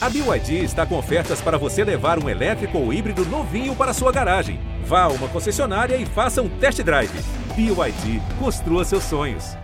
A BYD está com ofertas para você levar um elétrico ou híbrido novinho para sua garagem. Vá a uma concessionária e faça um test drive. BYD, construa seus sonhos.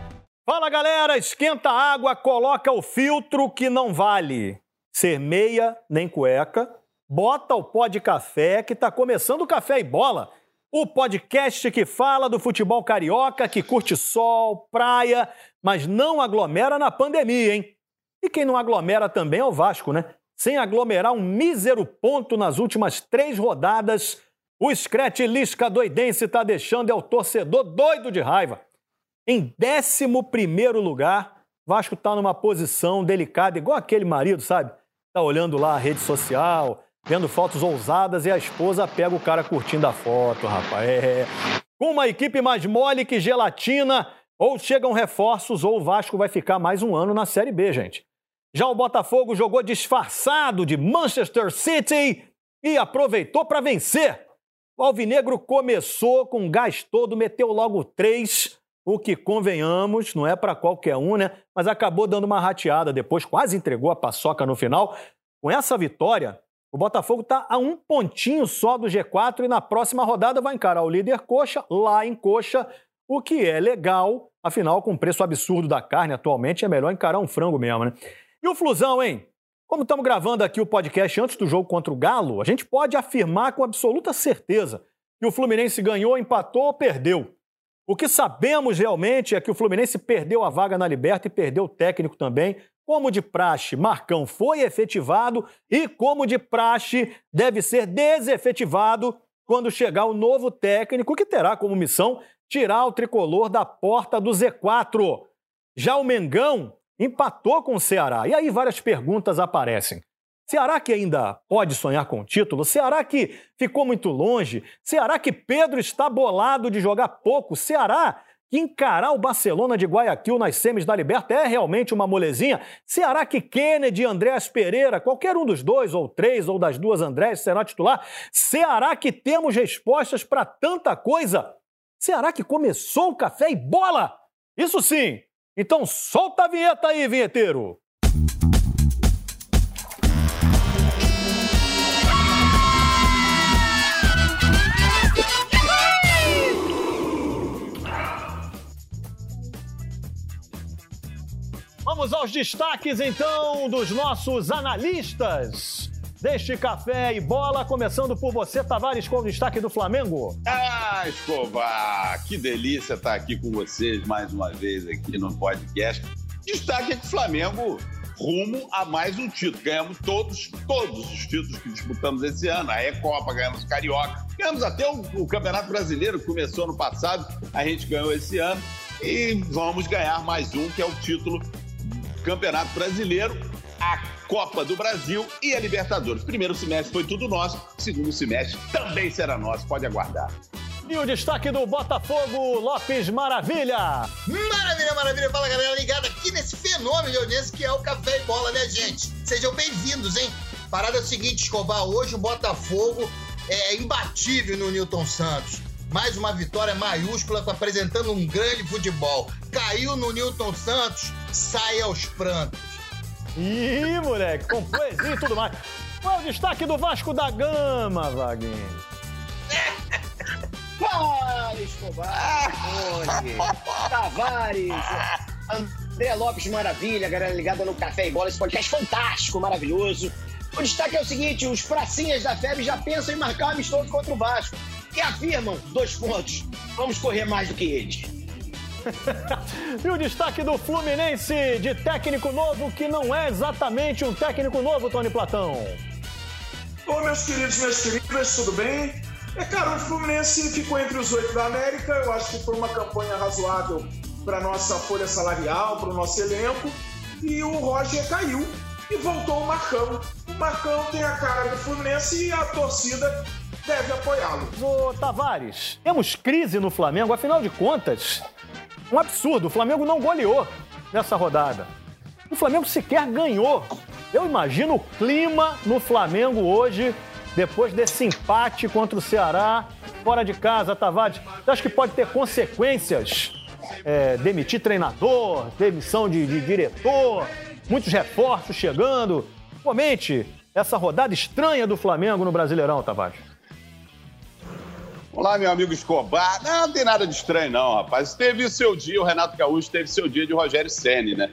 Fala galera, esquenta a água, coloca o filtro que não vale ser meia nem cueca. Bota o pó de café que tá começando o Café e Bola. O podcast que fala do futebol carioca, que curte sol, praia, mas não aglomera na pandemia, hein? E quem não aglomera também é o Vasco, né? Sem aglomerar um mísero ponto nas últimas três rodadas, o Scratch Lisca doidense está deixando é o torcedor doido de raiva. Em 11 lugar, Vasco está numa posição delicada, igual aquele marido, sabe? Tá olhando lá a rede social, vendo fotos ousadas e a esposa pega o cara curtindo a foto, rapaz. É. Com uma equipe mais mole que gelatina, ou chegam reforços ou o Vasco vai ficar mais um ano na Série B, gente. Já o Botafogo jogou disfarçado de Manchester City e aproveitou para vencer. O Alvinegro começou com gás todo, meteu logo três, o que convenhamos, não é para qualquer um, né? Mas acabou dando uma rateada depois, quase entregou a paçoca no final. Com essa vitória, o Botafogo está a um pontinho só do G4 e na próxima rodada vai encarar o líder Coxa, lá em Coxa, o que é legal, afinal, com o preço absurdo da carne atualmente, é melhor encarar um frango mesmo, né? E o Flusão, hein? Como estamos gravando aqui o podcast antes do jogo contra o Galo, a gente pode afirmar com absoluta certeza que o Fluminense ganhou, empatou ou perdeu. O que sabemos realmente é que o Fluminense perdeu a vaga na Liberta e perdeu o técnico também. Como de praxe, Marcão foi efetivado e, como de praxe, deve ser desefetivado quando chegar o novo técnico que terá como missão tirar o tricolor da porta do Z4. Já o Mengão empatou com o Ceará. E aí várias perguntas aparecem. Ceará que ainda pode sonhar com o título? Ceará que ficou muito longe? Ceará que Pedro está bolado de jogar pouco? Ceará que encarar o Barcelona de Guayaquil nas semis da Liberta é realmente uma molezinha? Ceará que Kennedy Andréas Pereira, qualquer um dos dois ou três ou das duas Andrés será titular? Ceará que temos respostas para tanta coisa? Ceará que começou o café e bola? Isso sim, então solta a vinheta aí, vinheteiro! Vamos aos destaques então dos nossos analistas deste café e bola, começando por você, Tavares, com o destaque do Flamengo. Ah, Escobar, que delícia estar aqui com vocês mais uma vez aqui no podcast. Destaque é que o Flamengo rumo a mais um título. Ganhamos todos, todos os títulos que disputamos esse ano. A Recopa, ganhamos Carioca, ganhamos até o, o Campeonato Brasileiro, que começou no passado, a gente ganhou esse ano. E vamos ganhar mais um, que é o título Campeonato Brasileiro. A Copa do Brasil e a Libertadores. Primeiro semestre foi tudo nosso, segundo semestre também será nosso, pode aguardar. E o destaque do Botafogo, Lopes Maravilha. Maravilha, maravilha. Fala, galera, ligada aqui nesse fenômeno de audiência que é o Café e Bola, né, gente? Sejam bem-vindos, hein? Parada é o seguinte, Escobar, hoje o Botafogo é imbatível no Newton Santos. Mais uma vitória maiúscula, apresentando um grande futebol. Caiu no Newton Santos, sai aos prantos. Ih, moleque, com poesia e tudo mais. Qual é o destaque do Vasco da Gama, Vaguinho? Fala, Escobar, Tavares, André Lopes Maravilha, galera ligada no Café e Bola, esse podcast fantástico, maravilhoso. O destaque é o seguinte: os pracinhas da FEB já pensam em marcar um amistoso contra o Vasco e afirmam, dois pontos, vamos correr mais do que eles. e o destaque do Fluminense de técnico novo, que não é exatamente um técnico novo, Tony Platão. Oi, meus queridos, minhas queridas, tudo bem? É, cara, o Fluminense ficou entre os oito da América. Eu acho que foi uma campanha razoável para nossa folha salarial, para o nosso elenco. E o Roger caiu e voltou o Marcão. O Marcão tem a cara do Fluminense e a torcida deve apoiá-lo. Ô, Tavares, temos crise no Flamengo, afinal de contas, um absurdo. O Flamengo não goleou nessa rodada. O Flamengo sequer ganhou. Eu imagino o clima no Flamengo hoje, depois desse empate contra o Ceará, fora de casa, Tavares. Você acha que pode ter consequências? É, demitir treinador, demissão de, de diretor, muitos reforços chegando. Comente essa rodada estranha do Flamengo no Brasileirão, Tavares. Olá, meu amigo Escobar. Não, não tem nada de estranho, não, rapaz. Teve o seu dia, o Renato Gaúcho teve seu dia de Rogério Senni, né?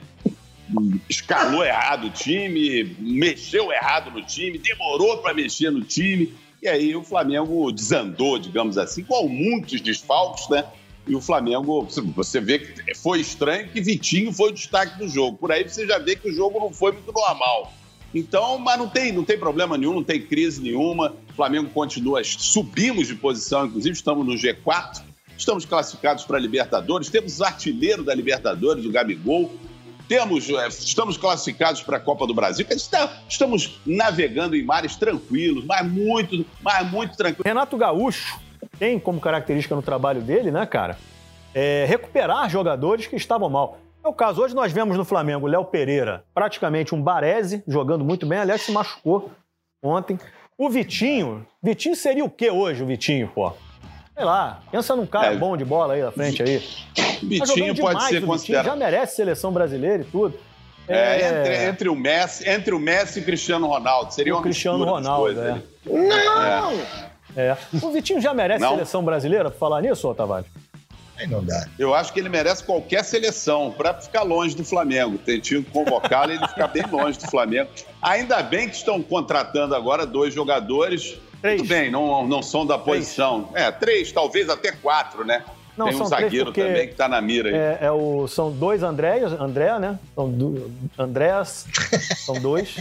Escalou errado o time, mexeu errado no time, demorou para mexer no time. E aí o Flamengo desandou, digamos assim, com muitos desfalques, né? E o Flamengo, você vê que foi estranho que Vitinho foi o destaque do jogo. Por aí você já vê que o jogo não foi muito normal. Então, mas não tem, não tem problema nenhum, não tem crise nenhuma. O Flamengo continua, subimos de posição, inclusive estamos no G4, estamos classificados para a Libertadores, temos artilheiro da Libertadores, o Gabigol, temos, é, estamos classificados para a Copa do Brasil, estamos navegando em mares tranquilos, mas muito, mas muito tranquilos. Renato Gaúcho tem como característica no trabalho dele, né, cara, é recuperar jogadores que estavam mal. É o caso, hoje nós vemos no Flamengo Léo Pereira, praticamente um Barese, jogando muito bem, aliás, se machucou ontem. O Vitinho, Vitinho seria o que hoje, o Vitinho, pô? Sei lá, pensa num cara é, bom de bola aí na frente aí. Vitinho tá pode ser considerado. Já merece seleção brasileira e tudo. É, é... Entre, entre, o Messi, entre o Messi e o Cristiano Ronaldo. Seria o uma Cristiano Ronaldo, é. Não! É. O Vitinho já merece Não? seleção brasileira, pra falar nisso, ô Tavares? Não dá. Eu acho que ele merece qualquer seleção para ficar longe do Flamengo. Tem que convocá-lo e ele ficar bem longe do Flamengo. Ainda bem que estão contratando agora dois jogadores. Três. Tudo bem, não, não são da posição. Três. É, três, talvez até quatro, né? Não, Tem um zagueiro também que está na mira aí. É, é, o, são dois Andréas, André, né? São do, Andréas, são dois.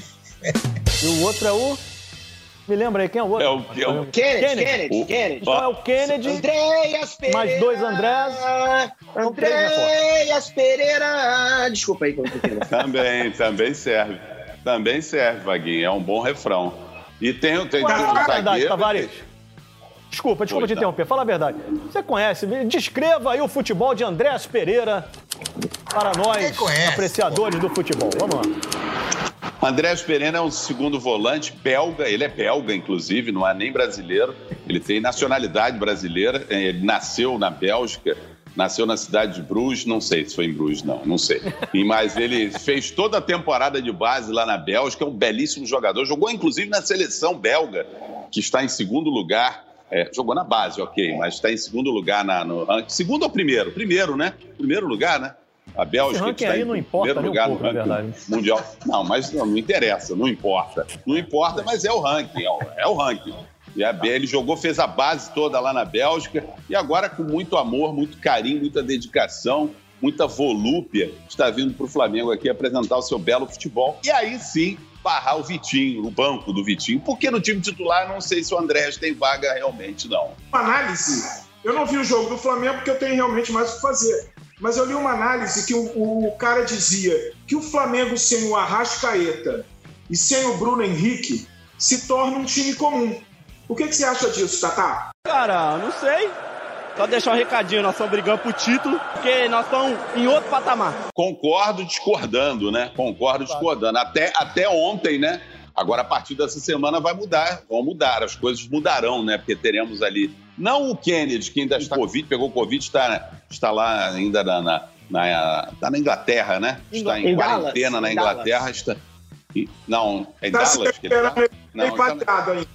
e o outro é o me lembra aí, quem é o outro? É o, é o... Kennedy, Kennedy, Kennedy. Kennedy. Então é o Kennedy. Andréas Pereira. Mais dois Andrés. Andréas Pereira. Desculpa aí. também, também serve. Também serve, Vaguinho. É um bom refrão. E tem, tem, tem um zagueiro... Tavares. Desculpa, desculpa te interromper. Fala a verdade. Você conhece, descreva aí o futebol de Andréas Pereira para nós, apreciadores do futebol. Vamos lá. Andrés Pereira é um segundo volante belga, ele é belga, inclusive, não é nem brasileiro. Ele tem nacionalidade brasileira, é, ele nasceu na Bélgica, nasceu na cidade de Bruges, não sei se foi em Bruges, não, não sei. E, mas ele fez toda a temporada de base lá na Bélgica, é um belíssimo jogador, jogou inclusive na seleção belga, que está em segundo lugar. É, jogou na base, ok, mas está em segundo lugar na, no Segundo ou primeiro? Primeiro, né? Primeiro lugar, né? A Bélgica que está aí em não importa primeiro lugar pouco, no ranking mundial. Não, mas não, não, interessa, não importa. Não importa, mas é o ranking, é o, é o ranking. E a, ele jogou, fez a base toda lá na Bélgica e agora com muito amor, muito carinho, muita dedicação, muita volúpia, está vindo para o Flamengo aqui apresentar o seu belo futebol. E aí sim, barrar o Vitinho, o banco do Vitinho, porque no time titular não sei se o Andrés tem vaga realmente, não. Análise. Eu não vi o jogo do Flamengo porque eu tenho realmente mais o que fazer mas eu li uma análise que o, o cara dizia que o Flamengo sem o Arrascaeta e sem o Bruno Henrique se torna um time comum. O que, que você acha disso, Tatá? Cara, não sei. Só deixar um recadinho, nós estamos brigando por título, porque nós estamos em outro patamar. Concordo discordando, né? Concordo discordando. Até, até ontem, né? Agora, a partir dessa semana, vai mudar, vão mudar, as coisas mudarão, né? Porque teremos ali, não o Kennedy, que ainda está Covid, pegou Covid, está, está lá ainda na, na, na, está na Inglaterra, né? Está em, em quarentena Dallas, na Inglaterra. Está, não, é em Dallas que ele está. Não, está,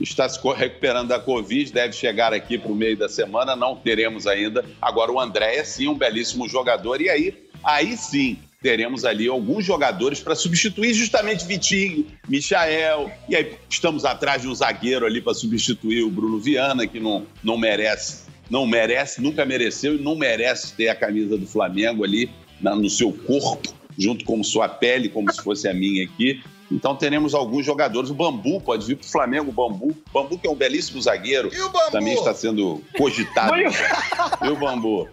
está se recuperando da Covid, deve chegar aqui para o meio da semana, não teremos ainda. Agora, o André é sim um belíssimo jogador, e aí, aí sim, teremos ali alguns jogadores para substituir justamente Vitinho, Michael, e aí estamos atrás de um zagueiro ali para substituir o Bruno Viana, que não, não merece, não merece, nunca mereceu e não merece ter a camisa do Flamengo ali na, no seu corpo, junto com sua pele, como se fosse a minha aqui. Então teremos alguns jogadores. O Bambu pode vir para o Flamengo, o Bambu. Bambu, que é um belíssimo zagueiro, também está sendo cogitado. e o Bambu?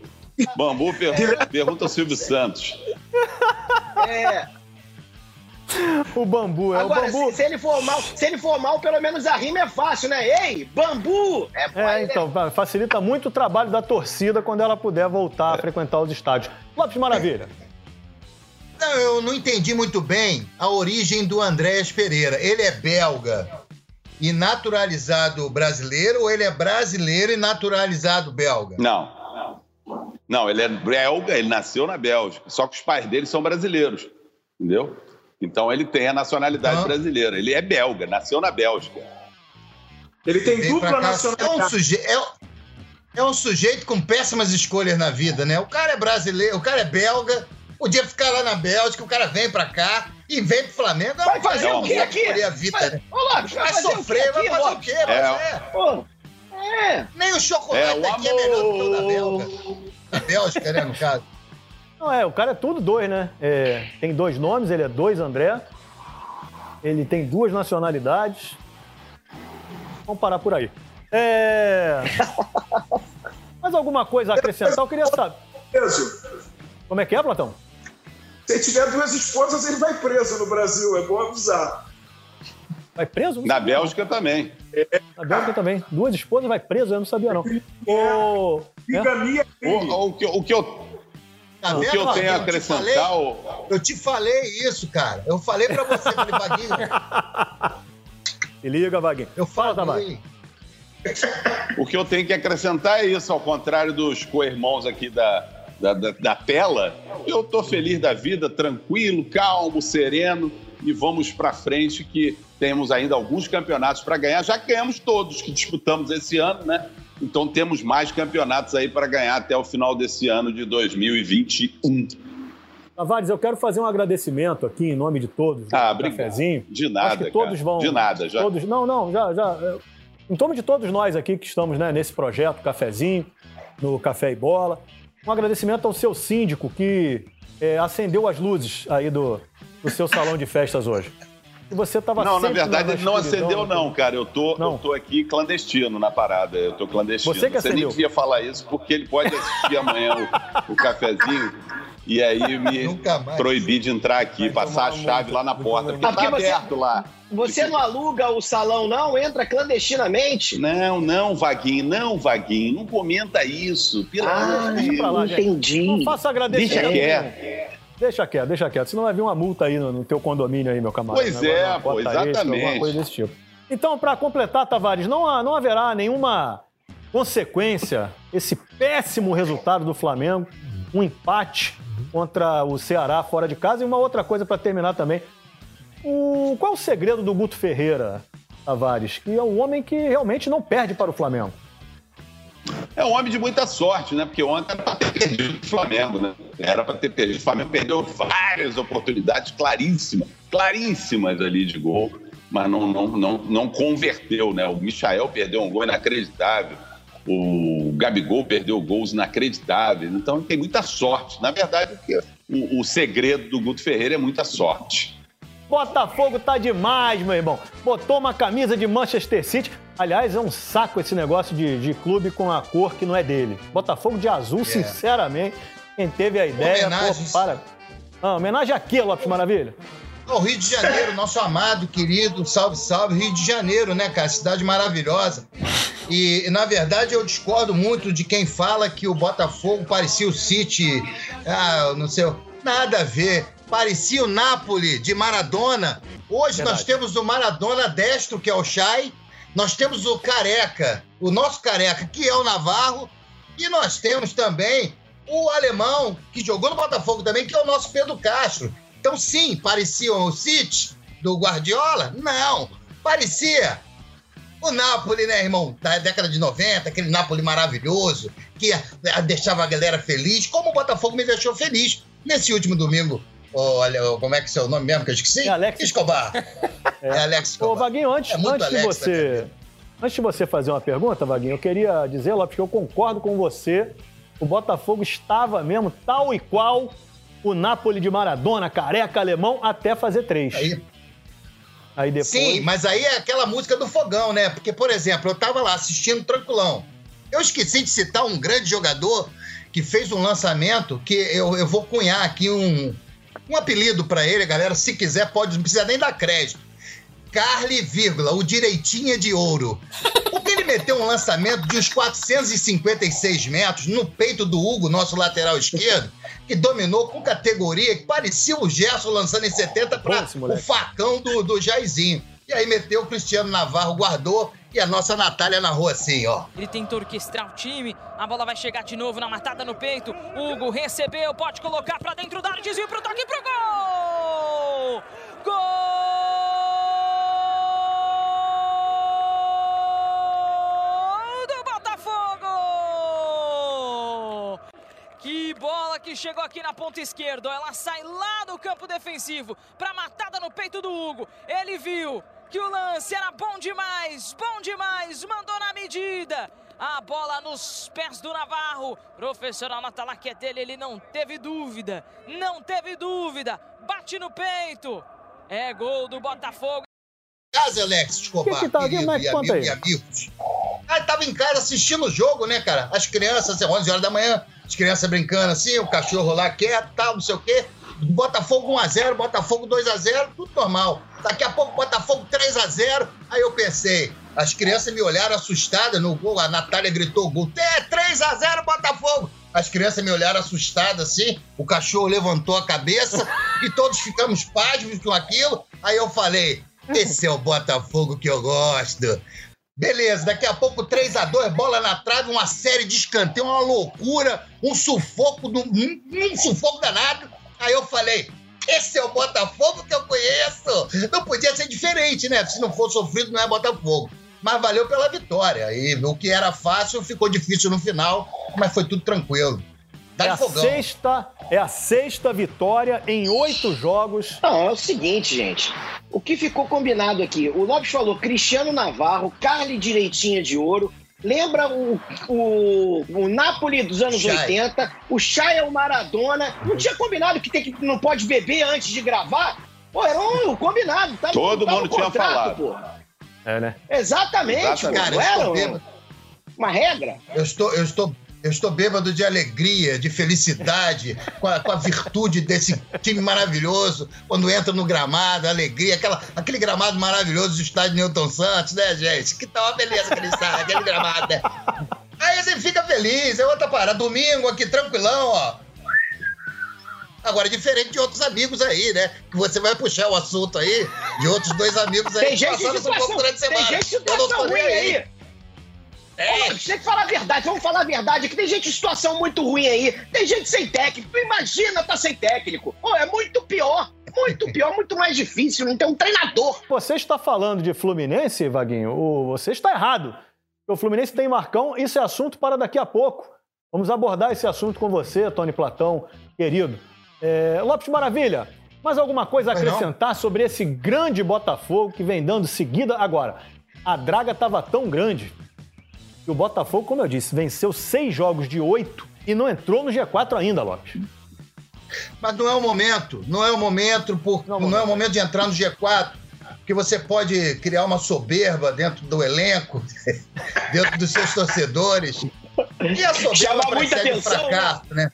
Bambu per pergunta ao Silvio Santos. É. O bambu, é Agora, o bambu. Se, se, ele for mal, se ele for mal, pelo menos a rima é fácil, né? Ei, bambu! É, é então, facilita muito o trabalho da torcida quando ela puder voltar a frequentar os estádios. Lopes Maravilha. Não, eu não entendi muito bem a origem do Andrés Pereira. Ele é belga e naturalizado brasileiro ou ele é brasileiro e naturalizado belga? Não, não, ele é belga, ele nasceu na Bélgica, só que os pais dele são brasileiros, entendeu? Então ele tem a nacionalidade brasileira. Ele é belga, nasceu na Bélgica. Ele tem Vem dupla cá. É um, nacionalidade. suje... é, um- é um sujeito com péssimas escolhas na vida, né? O cara é brasileiro, o cara é belga, podia ficar lá na Bélgica, o cara vem pra cá e vem pro Flamengo. Vai fazer o quê aqui? a vida, né? Vai Vai sofrer, o vai quê fazer o quê? Mas É. é. Pô, é. Nem o chocolate É, o aqui é melhor do que o da. Belga. Da Bélgica, né, no caso. Não, é, o cara é tudo dois, né? É, tem dois nomes, ele é dois André. Ele tem duas nacionalidades. Vamos parar por aí. É... Mais alguma coisa a acrescentar? Eu queria saber. Preso. Como é que é, Platão? Se ele tiver duas esposas, ele vai preso no Brasil. É bom avisar. Vai preso? Na Bélgica também. Na Bélgica também. Duas esposas vai preso? Eu não sabia, não. Ô, é? Bigamia é. O, o que, o que eu, Tá o que eu tenho a Vaguinho? te falei- acrescentar, o- Eu te falei isso, cara. Eu falei pra você, falei, Vaguinho. Se liga, Vaguinho. Eu Tavares. falei. O que eu tenho que acrescentar é isso, ao contrário dos co-irmãos aqui da, da, da- da tela, eu tô feliz da vida, tranquilo, calmo, sereno e vamos para frente que temos ainda alguns campeonatos para ganhar. Já ganhamos todos que disputamos esse ano, né? Então temos mais campeonatos aí para ganhar até o final desse ano de 2021. Tavares, eu quero fazer um agradecimento aqui em nome de todos. do Ah, obrigado. Cafezinho. De nada, Acho que todos cara. vão. De nada, já. Todos, não, não, já, já. é, Em torno de todos nós aqui que estamos né, nesse projeto Cafezinho, no Café e Bola. Um agradecimento ao seu síndico que é, acendeu as luzes aí do, do seu salão de festas hoje. E você estava Não, na verdade, ele não acendeu, né? não, cara. Eu tô, Não. eu tô aqui clandestino na parada. Eu tô clandestino. Você que nem acendeu. devia falar isso, porque ele pode assistir amanhã o, o cafezinho e aí me proibir de entrar aqui, Vai passar a chave lá na porta. Porque tá você- aberto lá. Você não aluga o salão, não? Entra clandestinamente. Não, não, Vaguinho, não, Vaguinho. Não comenta isso. Pelo Ah, amor de deixa pra lá, Deus. gente. entendi. Não faça agradecimento. Deixa quieto. Deixa quieto, deixa quieto. Senão vai vir uma multa aí no, no teu condomínio aí, meu camarada. Pois Negócio é, pô, extra, exatamente. alguma coisa desse tipo. Então, para completar, Tavares, não, há- não haverá nenhuma consequência esse péssimo resultado do Flamengo, um empate contra o Ceará fora de casa. E uma outra coisa para terminar também. O, qual é o segredo do Guto Ferreira, Tavares? Que é um homem que realmente não perde para o Flamengo. É um homem de muita sorte, né? Porque ontem era para ter perdido o Flamengo, né? Era para ter perdido. O Flamengo perdeu várias oportunidades claríssimas, claríssimas ali de gol, mas não, não, não, não converteu, né? O Michael perdeu um gol inacreditável. O Gabigol perdeu gols inacreditáveis. Então tem muita sorte. Na verdade, o, o segredo do Guto Ferreira é muita sorte. Botafogo tá demais, meu irmão. Botou uma camisa de Manchester City. Aliás, é um saco esse negócio de, de clube com a cor que não é dele. Botafogo de azul, sinceramente. Quem teve a ideia, Homenagens. pô, para. Ah, homenagem a quê, Lopes Maravilha? Ao Rio de Janeiro, nosso amado, querido, salve, salve, Rio de Janeiro, né, cara? Cidade maravilhosa. E, e, na verdade, eu discordo muito de quem fala que o Botafogo parecia o City, ah, não sei, nada a ver. Parecia o Napoli de Maradona. Hoje Verdade. nós temos o Maradona destro, que é o Chay. Nós temos o Careca, o nosso Careca, que é o Navarro. E nós temos também o alemão, que jogou no Botafogo também, que é o nosso Pedro Castro. Então, sim, pareciam o City do Guardiola? Não. Parecia o Napoli, né, irmão? Da década de 90, aquele Napoli maravilhoso, que deixava a galera feliz, como o Botafogo me deixou feliz nesse último domingo. Olha, como é que é seu nome mesmo que eu esqueci? É Alex Escobar. É, Alex Ô, Escobar. Vaguinho, antes, É antes de Alex, você. Antes de você fazer uma pergunta, Vaguinho, eu queria dizer, Lopes, que eu concordo com você. O Botafogo estava mesmo tal e qual o Napoli de Maradona, careca alemão, até fazer três. Aí, Aí depois. Sim, mas aí é aquela música do fogão, né? Porque, por exemplo, eu tava lá assistindo tranquilão. Eu esqueci de citar um grande jogador que fez um lançamento que eu, eu vou cunhar aqui um, um apelido pra ele, galera. Se quiser, pode, não precisa nem dar crédito. Carly, vírgula, o direitinha de ouro. Porque ele meteu um lançamento de uns 456 metros no peito do Hugo, nosso lateral esquerdo, que dominou com categoria, que parecia o Gerson lançando em 70 para o facão do, do Jairzinho. E aí meteu o Cristiano Navarro, guardou, e a nossa Natália narrou assim, ó. Ele tentou orquestrar o time. A bola vai chegar de novo na matada no peito. Hugo recebeu, pode colocar pra dentro da área, desvio pro toque pro gol! Gol do Botafogo! Que bola que chegou aqui na ponta esquerda. Ela sai lá do campo defensivo para matada no peito do Hugo. Ele viu que o lance era bom demais, bom demais, mandou na medida. A bola nos pés do Navarro. Professor nota lá que é dele, ele não teve dúvida, não teve dúvida. Bate no peito. É gol do Botafogo. casa, Alex Escobar, Que que tá? querido é e conta amigo aí? e amigos. Ah, tava em casa assistindo o jogo, né, cara? As crianças, assim, 11 horas da manhã, as crianças brincando assim, o cachorro lá quieto, tal, não sei o quê. Botafogo 1x0, Botafogo 2x0, tudo normal. Daqui a pouco, Botafogo 3x0. Aí eu pensei, as crianças me olharam assustadas no gol, a Natália gritou gol. É 3x0 Botafogo! As crianças me olharam assustadas assim, o cachorro levantou a cabeça e todos ficamos pasmos com aquilo. Aí eu falei, esse é o Botafogo que eu gosto. Beleza, daqui a pouco 3 a 2 bola na trave, uma série de escanteio, uma loucura, um sufoco, do- um, um sufoco danado. Aí eu falei, esse é o Botafogo que eu conheço. Não podia ser diferente, né? Se não for sofrido, não é Botafogo. Mas valeu pela vitória. E o que era fácil ficou difícil no final, mas foi tudo tranquilo. É Tá a de fogão. sexta, é a sexta vitória em oito jogos. Não, é o seguinte, gente. O que ficou combinado aqui? O Lopes falou Cristiano Navarro, Carly Direitinha de Ouro. Lembra o, o, o Napoli dos anos Chay. 80? O Chay é o Maradona. Não tinha combinado que, tem que não pode beber antes de gravar? Pô, era um combinado. Tá, Todo no mundo tinha contrato, falado. Pô. É, né? Exatamente, Exatamente. pô. Cara, Não era um- uma regra? Eu estou, eu estou, eu estou bêbado de alegria, de felicidade, com a, com a virtude desse time maravilhoso. Quando entra no gramado, alegria, aquela, aquele gramado maravilhoso do estádio Newton Santos, né, gente? Que tal uma beleza aquele estádio, aquele gramado, né? Aí você fica feliz, é outra parada. Domingo aqui, tranquilão, ó. Agora, diferente de outros amigos aí, né? Que você vai puxar o assunto aí, de outros dois amigos aí Tem que gente de esse pouco situação, durante a tem semana. gente de situação ruim nem aí. Ô, Lopes, tem que falar a verdade, vamos falar a verdade, que tem gente em situação muito ruim aí, tem gente sem técnico, Tu imagina tá sem técnico. Pô, é muito pior, muito pior, muito mais difícil, não tem um treinador. Você está falando de Fluminense, Vaguinho? O- Você está errado. O Fluminense tem Marcão, isso é assunto para daqui a pouco. Vamos abordar esse assunto com você, Tony Platão, querido. É, Lopes Maravilha, mais alguma coisa a acrescentar sobre esse grande Botafogo que vem dando seguida? Agora, a draga estava tão grande que o Botafogo, como eu disse, venceu seis jogos de oito e não entrou no G4 ainda, Lopes. Mas não é o momento, não é o momento, por, Não é não, o é o momento de entrar no G4, porque você pode criar uma soberba dentro do elenco, dentro dos seus torcedores. E a soberba Chama muita o atenção, fracasso, né?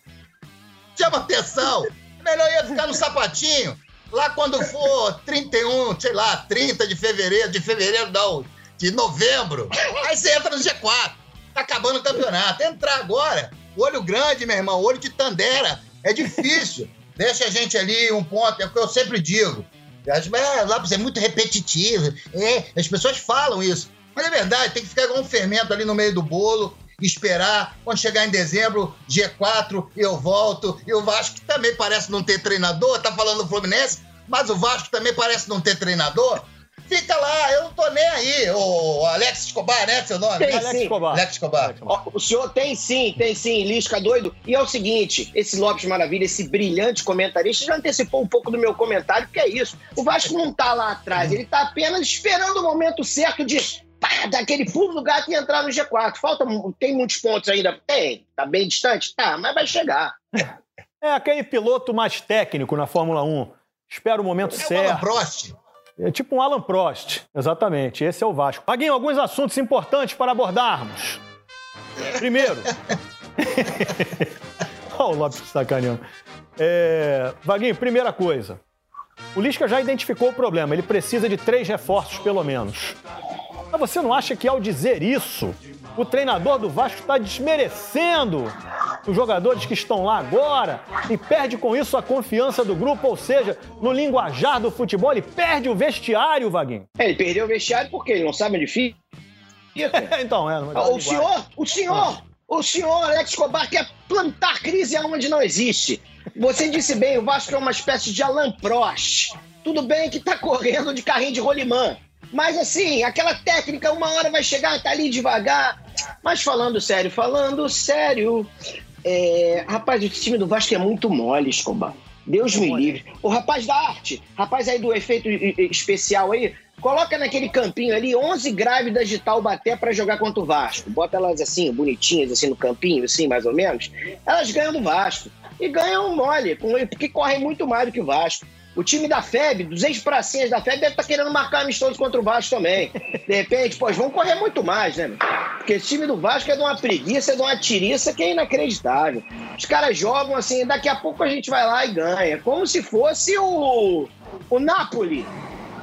Chama atenção. Melhor ia ficar no sapatinho. Lá quando for 31, sei lá, 30 de fevereiro, de fevereiro não, novembro, aí você entra no G4. Tá acabando o campeonato. Entrar agora, olho grande, meu irmão, olho de Tandera. É difícil. Deixa a gente ali um ponto, é o que eu sempre digo. É, Lopes é muito repetitivo. É, as pessoas falam isso. Mas é verdade, tem que ficar com um fermento ali no meio do bolo, esperar. Quando chegar em dezembro, G4, eu volto. E o Vasco também parece não ter treinador, tá falando do Fluminense, mas o Vasco também parece não ter treinador. Fica lá, eu não tô nem aí. O Alex Escobar, né? Seu nome? Tem Alex sim. Escobar. Alex Escobar. O senhor tem sim, tem sim, Lisca doido. E é o seguinte, esse Lopes Maravilha, esse brilhante comentarista, já antecipou um pouco do meu comentário, que é isso. O Vasco não tá lá atrás, ele tá apenas esperando o momento certo de pá, dar aquele pulo do gato e entrar no G4. Falta, tem muitos pontos ainda? Tem. Tá bem distante? Tá, mas vai chegar. É aquele piloto mais técnico na Fórmula 1. Espera o momento É o Alan certo. Prost. É tipo um Alan Prost. Exatamente, esse é o Vasco. Paguinho, alguns assuntos importantes para abordarmos. Primeiro. Olha o Lopes sacaneando. É... Vaguinho, primeira coisa. O Lisca já identificou o problema. Ele precisa de três reforços, pelo menos. Mas você não acha que ao dizer isso, o treinador do Vasco está desmerecendo os jogadores que estão lá agora e perde com isso a confiança do grupo? Ou seja, no linguajar do futebol, ele perde o vestiário, Vaguinho? É, ele perdeu o vestiário porque ele não sabe onde fica. então, é. Ah, O senhor, o senhor, o senhor Alex Escobar quer plantar crise aonde não existe. Você disse bem, o Vasco é uma espécie de Alan Prost. Tudo bem que tá correndo de carrinho de rolimã. Mas assim, aquela técnica, uma hora vai chegar, tá ali devagar. Mas falando sério, falando sério. É... Rapaz, o time do Vasco é muito mole, Escobar. Deus me livre. O rapaz da arte, rapaz aí do efeito especial aí, coloca naquele campinho ali 11 grávidas de Taubaté para jogar contra o Vasco. Bota elas assim, bonitinhas, assim, no campinho, assim, mais ou menos. Elas ganham do Vasco. E ganham mole, porque correm muito mais do que o Vasco. O time da FEB, dos ex-pracinhas da FEB, deve estar tá querendo marcar amistoso contra o Vasco também. De repente, pô, vão correr muito mais, né? Porque esse time do Vasco é de uma preguiça, é de uma tiriça que é inacreditável. Os caras jogam assim, daqui a pouco a gente vai lá e ganha. Como se fosse o, o Napoli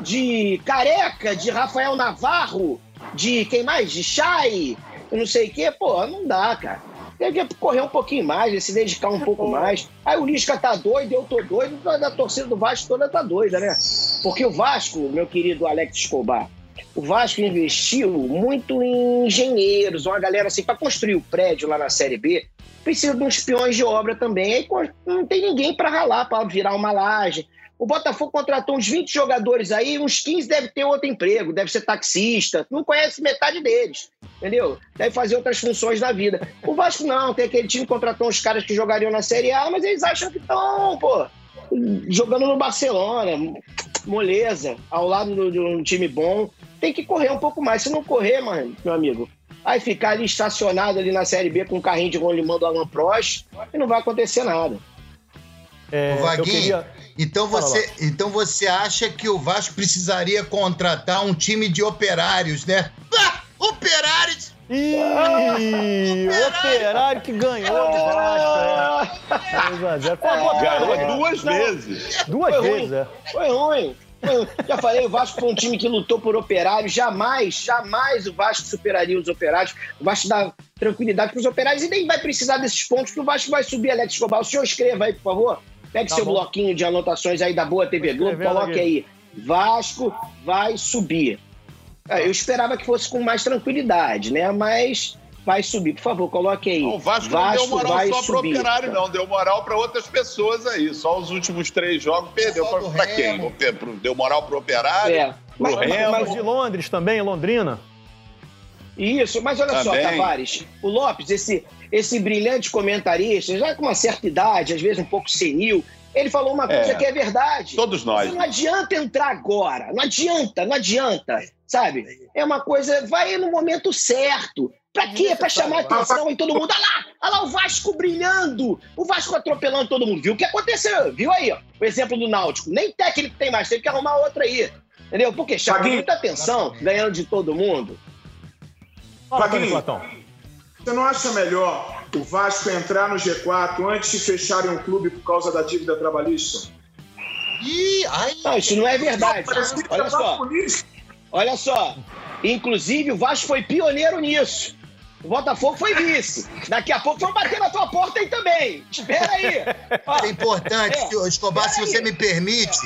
de Careca, de Rafael Navarro, de quem mais? De Chay, não sei o quê. Pô, não dá, cara. Que correr um pouquinho mais, se dedicar um pouco mais. Aí o Lisca tá doido, eu tô doido, a torcida do Vasco toda tá doida, né? Porque o Vasco, meu querido Alex Escobar, o Vasco investiu muito em engenheiros, uma galera assim, para construir o prédio lá na Série B, precisa de uns peões de obra também. Aí não tem ninguém para ralar, para virar uma laje. O Botafogo contratou uns 20 jogadores aí, uns 15 deve ter outro emprego, deve ser taxista, não conhece metade deles, entendeu? Deve fazer outras funções da vida. O Vasco não, tem aquele time que contratou uns caras que jogariam na Série A, mas eles acham que estão, pô, jogando no Barcelona, moleza, ao lado de um time bom. Tem que correr um pouco mais. Se não correr, mano, meu amigo, vai ficar ali estacionado ali na Série B com um carrinho de rolimão do Alan Prost e não vai acontecer nada. É, o Vaguinho, queria... então, você, então você acha que o Vasco precisaria contratar um time de operários, né? Ah, operários! Ih, operário. operário que ganhou Vasco, é. Ganhou duas vezes. Duas Foi vezes, ruim. é. Foi ruim. Já falei, o Vasco foi um time que lutou por operários. Jamais, jamais o Vasco superaria os operários. O Vasco dá tranquilidade para os operários e nem vai precisar desses pontos que o Vasco vai subir, Alex Escobar. O senhor escreva aí, por favor. Pegue tá seu bom. bloquinho de anotações aí da Boa TV Globo, coloque aí. Vasco vai subir. É, eu esperava que fosse com mais tranquilidade, né? Mas vai subir. Por favor, coloque aí. o Vasco, Vasco não deu moral só para o operário, não. Deu moral para outras pessoas aí. Só os últimos três jogos perdeu para quem? Deu moral para o operário, é. pro mas, Remo. Mas de Londres também, Londrina. Isso, mas olha também. só, Tavares. O Lopes, esse, esse brilhante comentarista, já com uma certa idade, às vezes um pouco senil, ele falou uma coisa é, que é verdade. Todos nós. Você não adianta entrar agora. Não adianta, não adianta. Sabe? É uma coisa. Vai no momento certo. Pra quê? Pra chamar atenção e todo mundo. Olha lá! Olha lá o Vasco brilhando! O Vasco atropelando todo mundo. Viu o que aconteceu? Viu aí, ó? O exemplo do Náutico. Nem técnico tem mais, tem que arrumar outra aí. Entendeu? Porque chama muita atenção, ganhando de todo mundo. Fala, Platão. Você não acha melhor o Vasco entrar no G4 antes de fecharem um clube por causa da dívida trabalhista? Ih, ai, não, isso não é verdade. Olha só. Olha só. Inclusive, o Vasco foi pioneiro nisso. O Botafogo foi vice. Daqui a pouco vão bater na tua porta aí também. Espera aí. é importante, é. Escobar, se você me permite.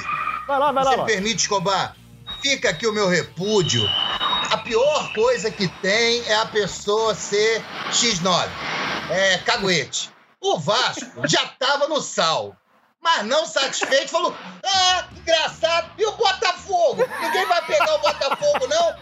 Vai lá, vai lá. Se me permite, Escobar. Fica aqui o meu repúdio. A pior coisa que tem é a pessoa ser X9. É caguete. O Vasco já tava no sal. Mas não satisfeito, falou: Ah, engraçado. E o Botafogo? Ninguém vai pegar o Botafogo, não?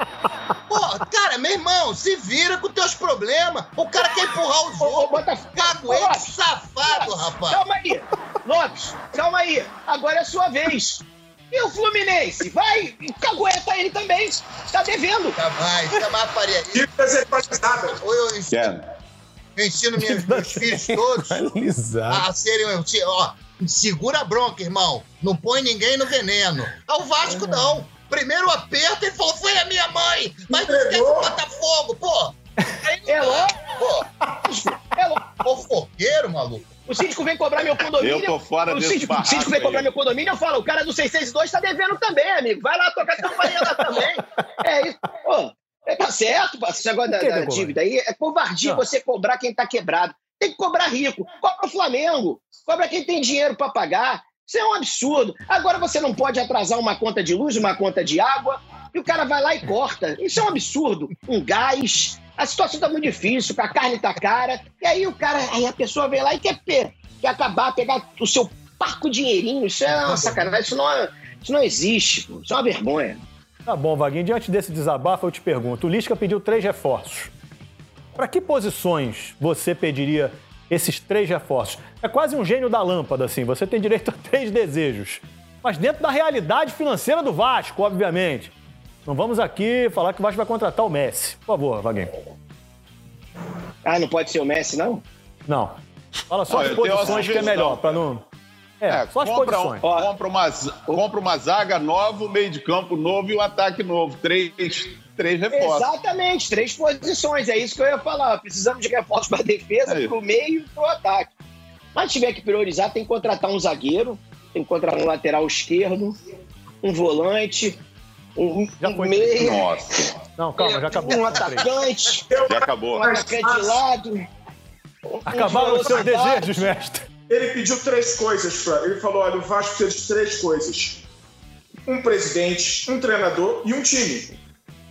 Pô, cara, meu irmão, se vira com teus problemas. O cara quer empurrar os outros. Caguete safado, rapaz. Calma aí. Lopes, calma aí. Agora é a sua vez. E o Fluminense? Vai, cagueta ele também. Tá devendo. Jamais, jamais faria isso. Dicas equalizadas. Eu, eu, ensino, eu ensino meus, meus filhos todos a serem. Ó, segura a bronca, irmão. Não põe ninguém no veneno. Ao Vasco, não. Primeiro aperto, ele falou: foi a minha mãe. Mas não esquece o Botafogo, pô. Aí, é louco? Pô. É louco. Fofoqueiro, maluco. O síndico vem cobrar meu condomínio. Eu tô fora o desse síndico, o síndico vem cobrar meu condomínio, eu falo, o cara do 662 tá devendo também, amigo. Vai lá tocar campanha lá também. É isso. Pô, é, tá certo, esse negócio da, da dívida aí. É covardia você cobrar quem tá quebrado. Tem que cobrar rico. Cobra o Flamengo. Cobra quem tem dinheiro para pagar. Isso é um absurdo. Agora você não pode atrasar uma conta de luz, uma conta de água, e o cara vai lá e corta. Isso é um absurdo. Um gás, a situação está muito difícil, a carne está cara, e aí o cara, aí a pessoa vem lá e quer, quer acabar, pegar o seu parco dinheirinho, isso é uma sacanagem, isso não é, Isso não existe, pô. Isso é uma vergonha. Tá bom, Vaguinho. Diante desse desabafo, eu te pergunto. O Lisca pediu três reforços. Para que posições você pediria esses três reforços? É quase um gênio da lâmpada, assim. Você tem direito a três desejos. Mas dentro da realidade financeira do Vasco, obviamente. Não vamos aqui falar que o Vasco vai contratar o Messi. Por favor, Vaguinho. Ah, não pode ser o Messi, não? Não. Fala só Olha, as eu tenho uma posições que é melhor, para não. É, É, só as compra, posições. compra, uma, compra uma zaga nova, um meio de campo novo e um ataque novo. Três, três reforços. Exatamente, três posições. É isso que eu ia falar. Precisamos de reforços para a defesa, É para o meio e para o ataque. Mas se tiver que priorizar, tem que contratar um zagueiro, tem que contratar um lateral esquerdo, um volante, um, Já um foi. meia, Nossa, Não, calma, já acabou. um atacante, já acabou. um atacante de lado. Acabaram os seus desejos, mestre. Ele pediu três coisas. Pra... Ele falou: olha, o Vasco precisa de três coisas: um presidente, um treinador e um time.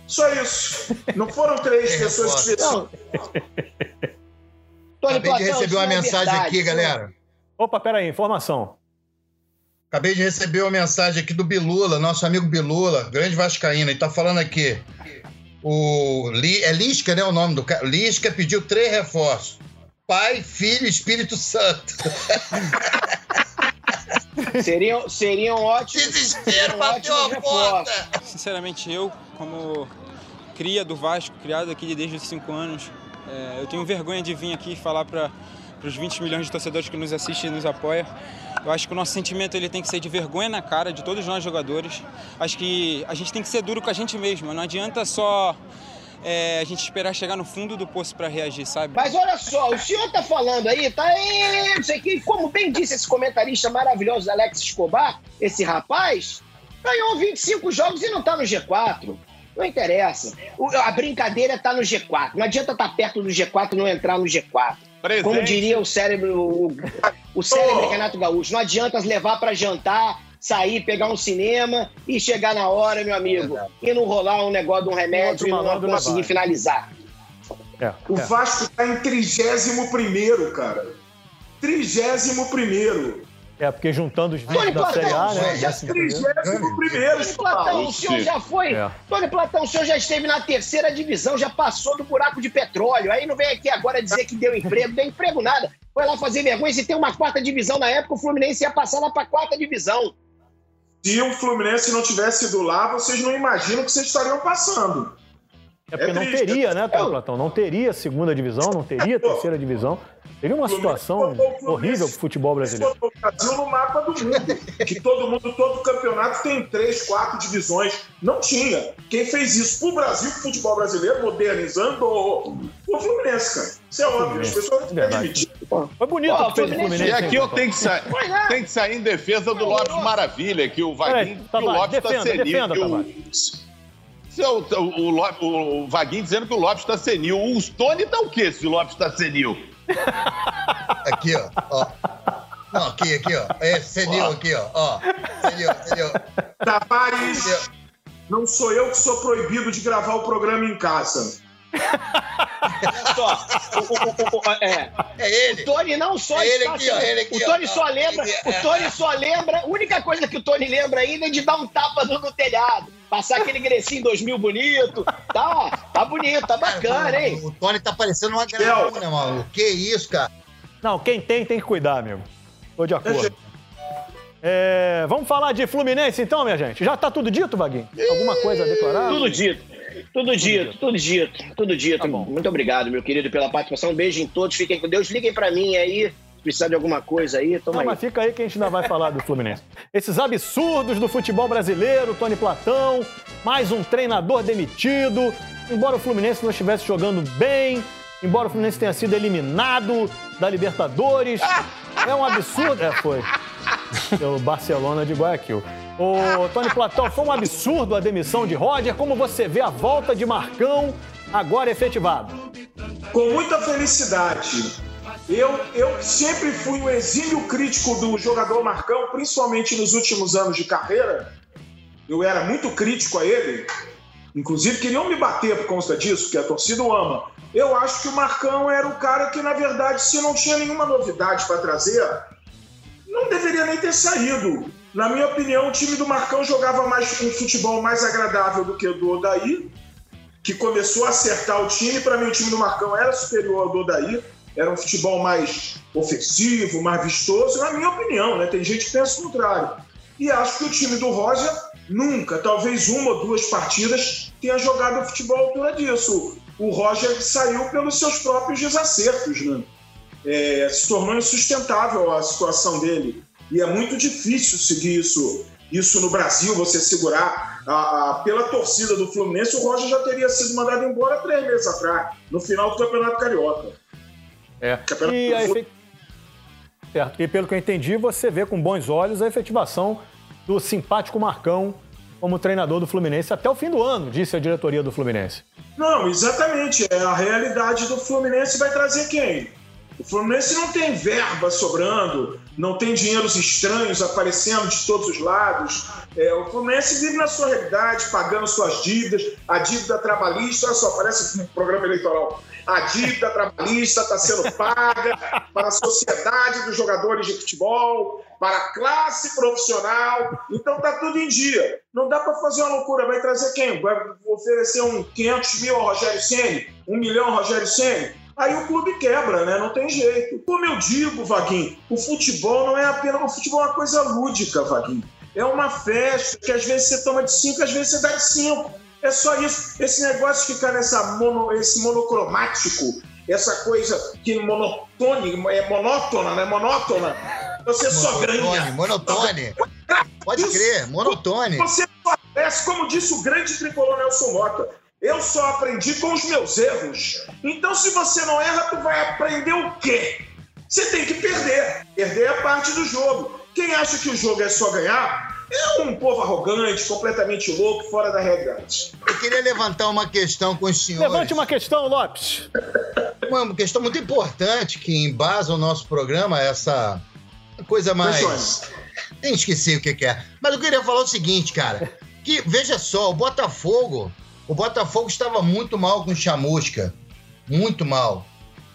Só isso. Não foram três pessoas Não. específicas. Tony Acabei de receber uma é mensagem verdade, aqui, não- galera. Opa, peraí, informação. Acabei de receber uma mensagem aqui do Bilula, nosso amigo Bilula, grande vascaíno. Ele tá falando aqui. O Li- é Lisca, né? O nome do cara. Lisca pediu três reforços: Pai, Filho e Espírito Santo. Seriam, seriam ótimos. Desespero, bateu a porta. Sinceramente, eu, como cria do Vasco, criado aqui desde os 5 anos, é, eu tenho vergonha de vir aqui falar para os 20 milhões de torcedores que nos assistem e nos apoiam. Eu acho que o nosso sentimento ele tem que ser de vergonha na cara de todos nós jogadores. Acho que a gente tem que ser duro com a gente mesmo. Não adianta só é, a gente esperar chegar no fundo do poço para reagir, sabe? Mas olha só, o senhor tá falando aí, tá aí, não sei que, como bem disse esse comentarista maravilhoso Alex Escobar, esse rapaz, ganhou 25 jogos e não tá no G4. Não interessa. A brincadeira tá no G4. Não adianta estar perto do G4 e não entrar no G4. Presente. Como diria o cérebro, o, o cérebro Renato Gaúcho, não adianta levar pra jantar, sair, pegar um cinema e chegar na hora, meu amigo, e não rolar um negócio de um remédio e não conseguir finalizar. É, O é. Vasco tá em 31, cara. 31. É, porque juntando os Tony vídeos da Série A, né? já- décimo primeiro. 31, Tony Platão, o senhor já foi. É. Tony Platão, o senhor já esteve na terceira divisão, já passou do buraco de petróleo. Aí não vem aqui agora dizer que deu emprego. Deu emprego nada. Foi lá fazer vergonha. Se tem uma quarta divisão na época, o Fluminense ia passar lá pra quarta divisão. Se o Fluminense não tivesse ido lá, vocês não imaginam o que vocês estariam passando. É porque É não triste. teria, né, Tony Eu- Platão? Não teria segunda divisão, não teria terceira divisão. Seria uma situação horrível pro futebol brasileiro. Botou o Brasil no mapa do mundo. Que todo mundo, todo campeonato tem três, quatro divisões. Não tinha. Quem fez isso pro Brasil, pro futebol brasileiro, modernizando, o Fluminense, cara. Isso é óbvio. As pessoas não admitir. Foi bonito o Fluminense- Fluminense. E aqui eu tenho que, sair, é. tenho que sair em defesa do Lopes Maravilha, que o Vaguinho, que o Lopes está defenda, senil. defenda, que o- Tavares. Seu- o, o, Lo- o Vaguinho dizendo que o Lopes está senil. O Stone tá o quê se o Lopes está senil? Aqui, ó. ó. Não, aqui, aqui, ó. É, senil aqui, ó. ó. Senil, senil. Tavares, senil. não sou eu que sou proibido de gravar o programa em casa. Só. O, o- o- o- é. É ele. O Tony não só É ele está aqui, ó, sendo- ele aqui, O Tony ó. só lembra. Ele- O Tony só lembra. A única coisa que o Tony lembra ainda é de dar um tapa no, no telhado. Passar aquele grecinho 2000 bonito. Tá, tá bonito, tá bacana, hein? O Tony tá parecendo uma gravuna, maluco. Que isso, cara? Não, quem tem, tem que cuidar, amigo. Tô de acordo. É, vamos falar de Fluminense então, minha gente? Já tá tudo dito, Vaguinho? Alguma coisa a declarar? Tudo dito. Tudo dito, tudo dito, tudo dito. Tá bom. Muito obrigado, meu querido, pela participação. Um beijo em todos. Fiquem com Deus. Liguem pra mim aí. Precisar de alguma coisa aí, toma Não, aí. mas fica aí que a gente ainda vai falar do Fluminense. Esses absurdos do futebol brasileiro, Tony Platão, mais um treinador demitido. Embora o Fluminense não estivesse jogando bem, embora o Fluminense tenha sido eliminado da Libertadores, é um absurdo. É, foi. Pelo Barcelona de Guayaquil. Ô, Tony Platão, foi um absurdo a demissão de Roger. Como você vê a volta de Marcão agora efetivado? Com muita felicidade. Eu, eu sempre fui um exímio crítico do jogador Marcão, principalmente nos últimos anos de carreira. Eu era muito crítico a ele. Inclusive, queriam me bater por conta disso, porque a torcida o ama. Eu acho que o Marcão era o cara que, na verdade, se não tinha nenhuma novidade para trazer, não deveria nem ter saído. Na minha opinião, o time do Marcão jogava mais um futebol mais agradável do que o do Odaí, que começou a acertar o time. Para mim, o time do Marcão era superior ao do Odaí. Era um futebol mais ofensivo, mais vistoso, na minha opinião, né? Tem gente que pensa o contrário. E acho que o time do Roger nunca, talvez uma ou duas partidas, tenha jogado futebol à altura disso. O Roger saiu pelos seus próprios desacertos, né? É, se tornou insustentável a situação dele. E é muito difícil seguir isso, isso no Brasil, você segurar. A, a, pela torcida do Fluminense, o Roger já teria sido mandado embora três meses atrás, no final do Campeonato Carioca. É. E, a efe- certo. e pelo que eu entendi, você vê com bons olhos a efetivação do simpático Marcão como treinador do Fluminense até o fim do ano, disse a diretoria do Fluminense. Não, exatamente. É, a realidade do Fluminense vai trazer quem? O Fluminense não tem verba sobrando, não tem dinheiros estranhos aparecendo de todos os lados. É, o Fluminense vive na sua realidade, pagando suas dívidas, a dívida trabalhista, olha só, parece um programa eleitoral. A dívida trabalhista está sendo paga para a sociedade dos jogadores de futebol, para a classe profissional. Então tá tudo em dia. Não dá para fazer uma loucura. Vai trazer quem? Vai oferecer um 500 mil ao Rogério Ceni, um milhão ao Rogério Ceni? Aí o clube quebra, né? Não tem jeito. Como eu digo, Vaguinho, o futebol não é apenas. O futebol é uma coisa lúdica, Vaguinho. É uma festa que às vezes você toma de cinco, às vezes você dá de cinco. É só isso. Esse negócio de ficar nessa mono, esse monocromático, essa coisa que monotônica, é monótona, né? Monótona. Você só ganha. Monotone. Pode crer, monotone. Você só cresce, como disse o grande tricolor Nelson Mota. Eu só aprendi com os meus erros. Então, se você não erra, tu vai aprender o quê? Você tem que perder. Perder é parte do jogo. Quem acha que o jogo é só ganhar é um povo arrogante, completamente louco, fora da realidade. Eu queria levantar uma questão com os senhores. Levante uma questão, Lopes. Uma questão muito importante que embasa o nosso programa, essa coisa mais. Questões. Nem esqueci o que, que é. Mas eu queria falar o seguinte, cara. Que, veja só, o Botafogo. O Botafogo estava muito mal com o Chamusca. Muito mal.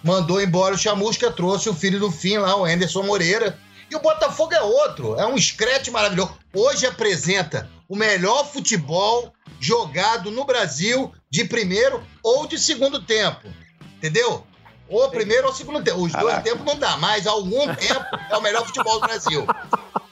Mandou embora o Chamusca, trouxe o filho do fim lá, o Anderson Moreira. E o Botafogo é outro. É um escrete maravilhoso. Hoje apresenta o melhor futebol jogado no Brasil de primeiro ou de segundo tempo. Entendeu? Ou primeiro ou segundo tempo. Os dois Caraca. tempos não dá, mas algum tempo é o melhor futebol do Brasil.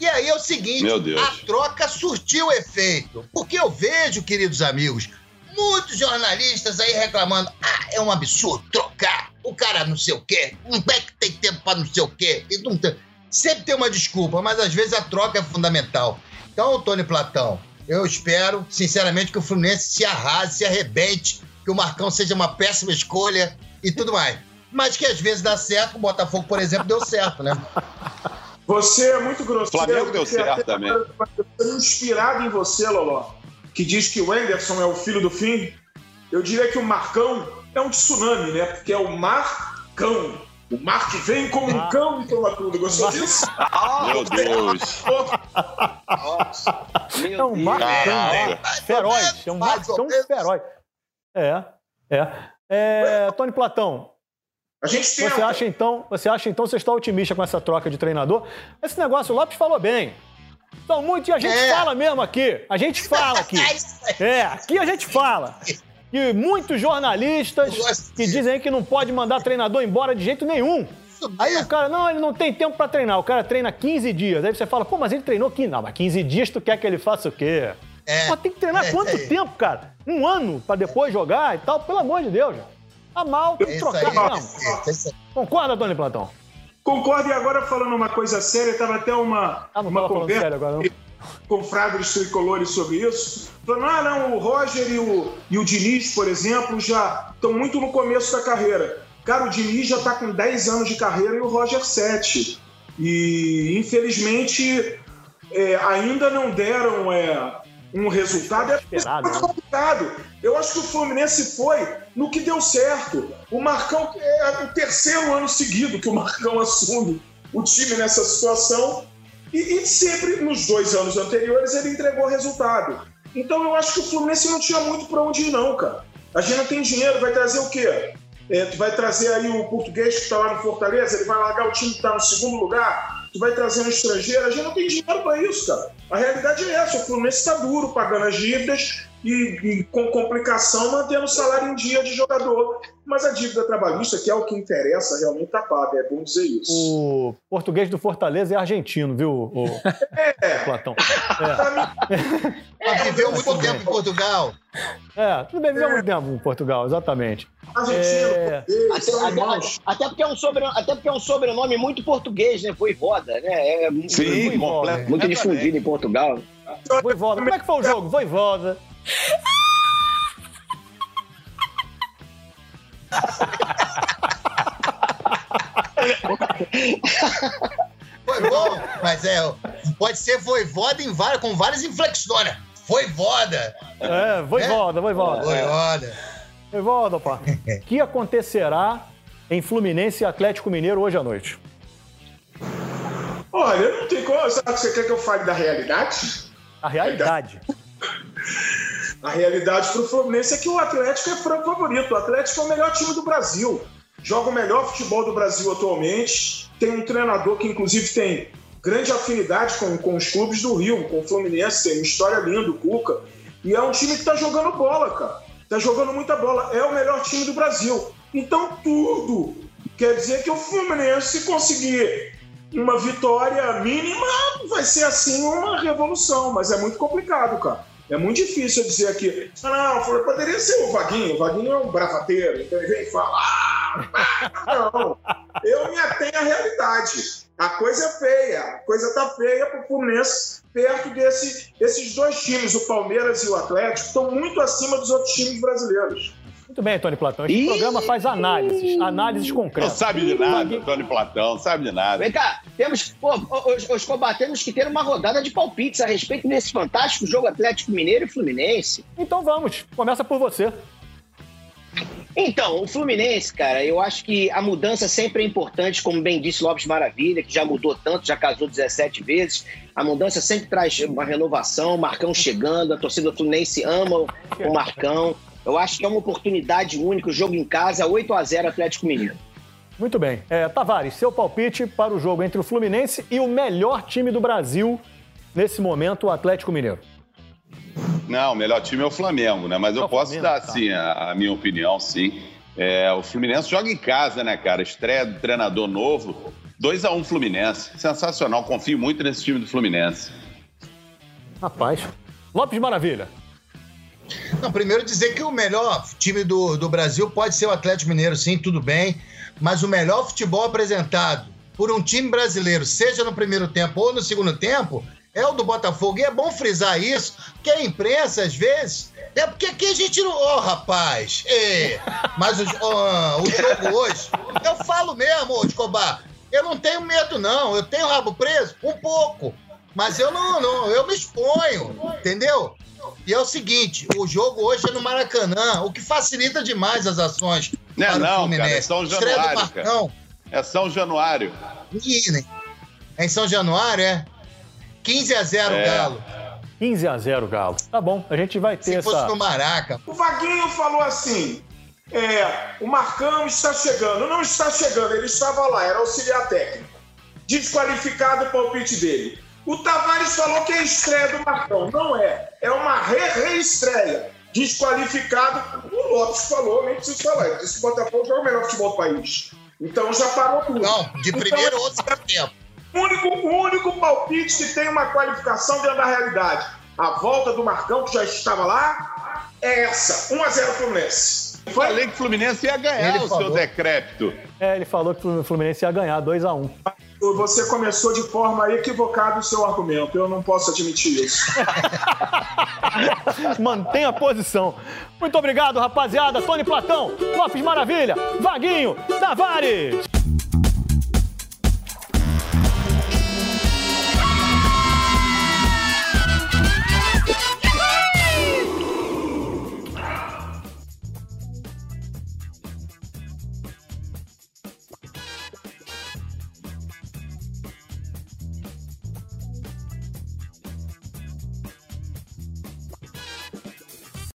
E aí é o seguinte, a troca surtiu efeito. Porque eu vejo, queridos amigos, muitos jornalistas aí reclamando: ah, é um absurdo trocar. O cara não sei o quê, não é que tem tempo pra não sei o quê. E não tem- Sempre tem uma desculpa, mas às vezes a troca é fundamental. Então, Tony Platão, eu espero, sinceramente, que o Fluminense se arrase, se arrebente, que o Marcão seja uma péssima escolha e tudo mais. Mas que às vezes dá certo, o Botafogo, por exemplo, deu certo, né? Você é muito grosseiro. Flamengo deu porque certo também. inspirado em você, Loló, que diz que o Anderson é o filho do fim. Eu diria que o Marcão é um tsunami, né? Porque é o Marcão. O mar que vem como um cão e toma tudo. Gostou disso? Meu Deus. É um Marcão Caraca. feroz. É um Marcão feroz. É, é. É, Tony Platão, A gente tem. você acha então, você acha então, você está otimista com essa troca de treinador? Esse negócio, o Lopes falou bem. São muitos, e a gente É. fala mesmo aqui. A gente fala aqui. É. É, aqui a gente fala. E muitos jornalistas que dizem que não pode mandar treinador embora de jeito nenhum. Aí o cara, não, ele não tem tempo pra treinar. O cara treina 15 dias. Aí você fala, pô, mas ele treinou 15. Não, mas 15 dias tu quer que ele faça o quê? É. Pô, tem que treinar É, quanto é. tempo, cara? Um ano pra depois jogar e tal? Pelo amor de Deus. já. Tá mal, tem que trocar mesmo. isso, isso aí. Concorda, Tony Platão? Concordo, e agora falando uma coisa séria, tava até uma, Ah, não uma conversa sério agora, não. com frades tricolores sobre isso. Falando, ah, não, o Roger e o, e o Diniz, por exemplo, já estão muito no começo da carreira. Cara, o Diniz já está com 10 anos de carreira e o Roger 7. E, infelizmente, é, ainda não deram é, um resultado. É Esperado, complicado. Eu acho que o Fluminense foi no que deu certo. O Marcão é o terceiro ano seguido que o Marcão assume o time nessa situação. E, e sempre, nos dois anos anteriores, ele entregou resultado. Então eu acho que o Fluminense não tinha muito para onde ir, não, cara. A gente não tem dinheiro, vai trazer o quê? É, tu vai trazer aí o português que está lá no Fortaleza, ele vai largar o time que está no segundo lugar, tu vai trazer um estrangeiro, a gente não tem dinheiro para isso, cara. A realidade é essa, o Fluminense está duro, pagando as dívidas e, e, com complicação mantendo o salário em dia de jogador. Mas a dívida trabalhista, que é o que interessa, realmente está paga, é bom dizer isso. O português do Fortaleza é argentino, viu, o... é. Platão? É. é. Viveu muito tempo em Portugal. É, tudo bem, viveu é. muito tempo em Portugal, exatamente. Argentino, é... até, até, até, porque é um sobrenome, até porque é um sobrenome muito português, né? Voivoda, né? É muito, Sim, muito, muito difundido em Portugal. Voivoda, como é que foi o jogo? Voivoda. Foi bom, mas é, pode ser voivoda em várias, com várias inflexões. Voivoda. É, voivoda, voivoda. Voivoda. Voivoda, pá. O que acontecerá em Fluminense e Atlético Mineiro hoje à noite? Olha, não tem como. Sabe que você quer que eu fale da realidade? A realidade. A realidade para o Fluminense é que o Atlético é franco favorito. O Atlético é o melhor time do Brasil. Joga o melhor futebol do Brasil atualmente. Tem um treinador que, inclusive, tem grande afinidade com, com os clubes do Rio, com o Fluminense. Tem uma história linda, o Cuca. E é um time que está jogando bola, cara. Está jogando muita bola. É o melhor time do Brasil. Então, tudo quer dizer que o Fluminense conseguir uma vitória mínima vai ser assim uma revolução, mas é muito complicado, cara. É muito difícil eu dizer aqui, ah, não, poderia ser o Vaguinho, o Vaguinho é um bravateiro, então ele vem e fala, ah, não, eu me atenho à realidade. A coisa é feia, a coisa tá feia pro Fluminense perto desse, desses dois times, o Palmeiras e o Atlético, estão muito acima dos outros times brasileiros. Muito bem, Tony Platão. Esse programa faz análises, análises concretas. Não sabe de nada, Tony Platão, sabe de nada. Vem cá, temos, pô, os, os combatemos que ter uma rodada de palpites a respeito desse fantástico jogo Atlético Mineiro e Fluminense. Então vamos, começa por você. Então, o Fluminense, cara, eu acho que a mudança sempre é importante, como bem disse Lopes Maravilha, que já mudou tanto, já casou 17 vezes. A mudança sempre traz uma renovação, o Marcão chegando, a torcida do Fluminense ama o Marcão. Eu acho que é uma oportunidade única, o jogo em casa, 8 a 0 Atlético Mineiro. Muito bem. É, Tavares, seu palpite para o jogo entre o Fluminense e o melhor time do Brasil nesse momento, o Atlético Mineiro. Não, o melhor time é o Flamengo, né? Mas eu posso Flamengo, dar, tá. sim, a, a, minha opinião, sim. É, o Fluminense joga em casa, né, cara? Estreia do treinador novo. 2 a 1 um Fluminense. Sensacional. Confio muito nesse time do Fluminense. Rapaz. Lopes Maravilha. Não, primeiro dizer que o melhor time do, do Brasil pode ser o Atlético Mineiro, sim, tudo bem. Mas o melhor futebol apresentado por um time brasileiro, seja no primeiro tempo ou no segundo tempo, é o do Botafogo. E é bom frisar isso, porque a imprensa, às vezes. É porque aqui a gente não. Ô, oh, rapaz! Mas o, oh, o jogo hoje. Eu falo mesmo, Escobar. Eu não tenho medo, não. Eu tenho rabo preso? Um pouco. Mas eu não, não. Eu me exponho. Entendeu? E é o seguinte, o jogo hoje é no Maracanã, o que facilita demais as ações. Não é não, cara, é São Januário, cara. É São Januário. É em São Januário, é? 15 a 0 é. Galo. 15 a 0 Galo. Tá bom, a gente vai ter Se essa... fosse no Maraca. O Vaguinho falou assim, é, o Marcão está chegando. Não está chegando, ele estava lá, era auxiliar técnico. Desqualificado o palpite dele. O Tavares falou que é estreia do Marcão. Não é. É uma re-reestreia. Desqualificado. O Lopes falou, nem preciso falar. Ele disse que o Botafogo joga o melhor futebol do país. Então já parou tudo. Não, de primeiro então, ou segundo tempo. O único, o único palpite que tem uma qualificação dentro da realidade. A volta do Marcão, que já estava lá, é essa. 1x0 Fluminense. Eu falei que o Fluminense ia ganhar ele o falou. seu decrépito. É, ele falou que o Fluminense ia ganhar 2x1 você começou de forma equivocada o seu argumento. Eu não posso admitir isso. Mantenha a posição. Muito obrigado, rapaziada. Tony Platão, Lopes Maravilha, Vaguinho, Tavares.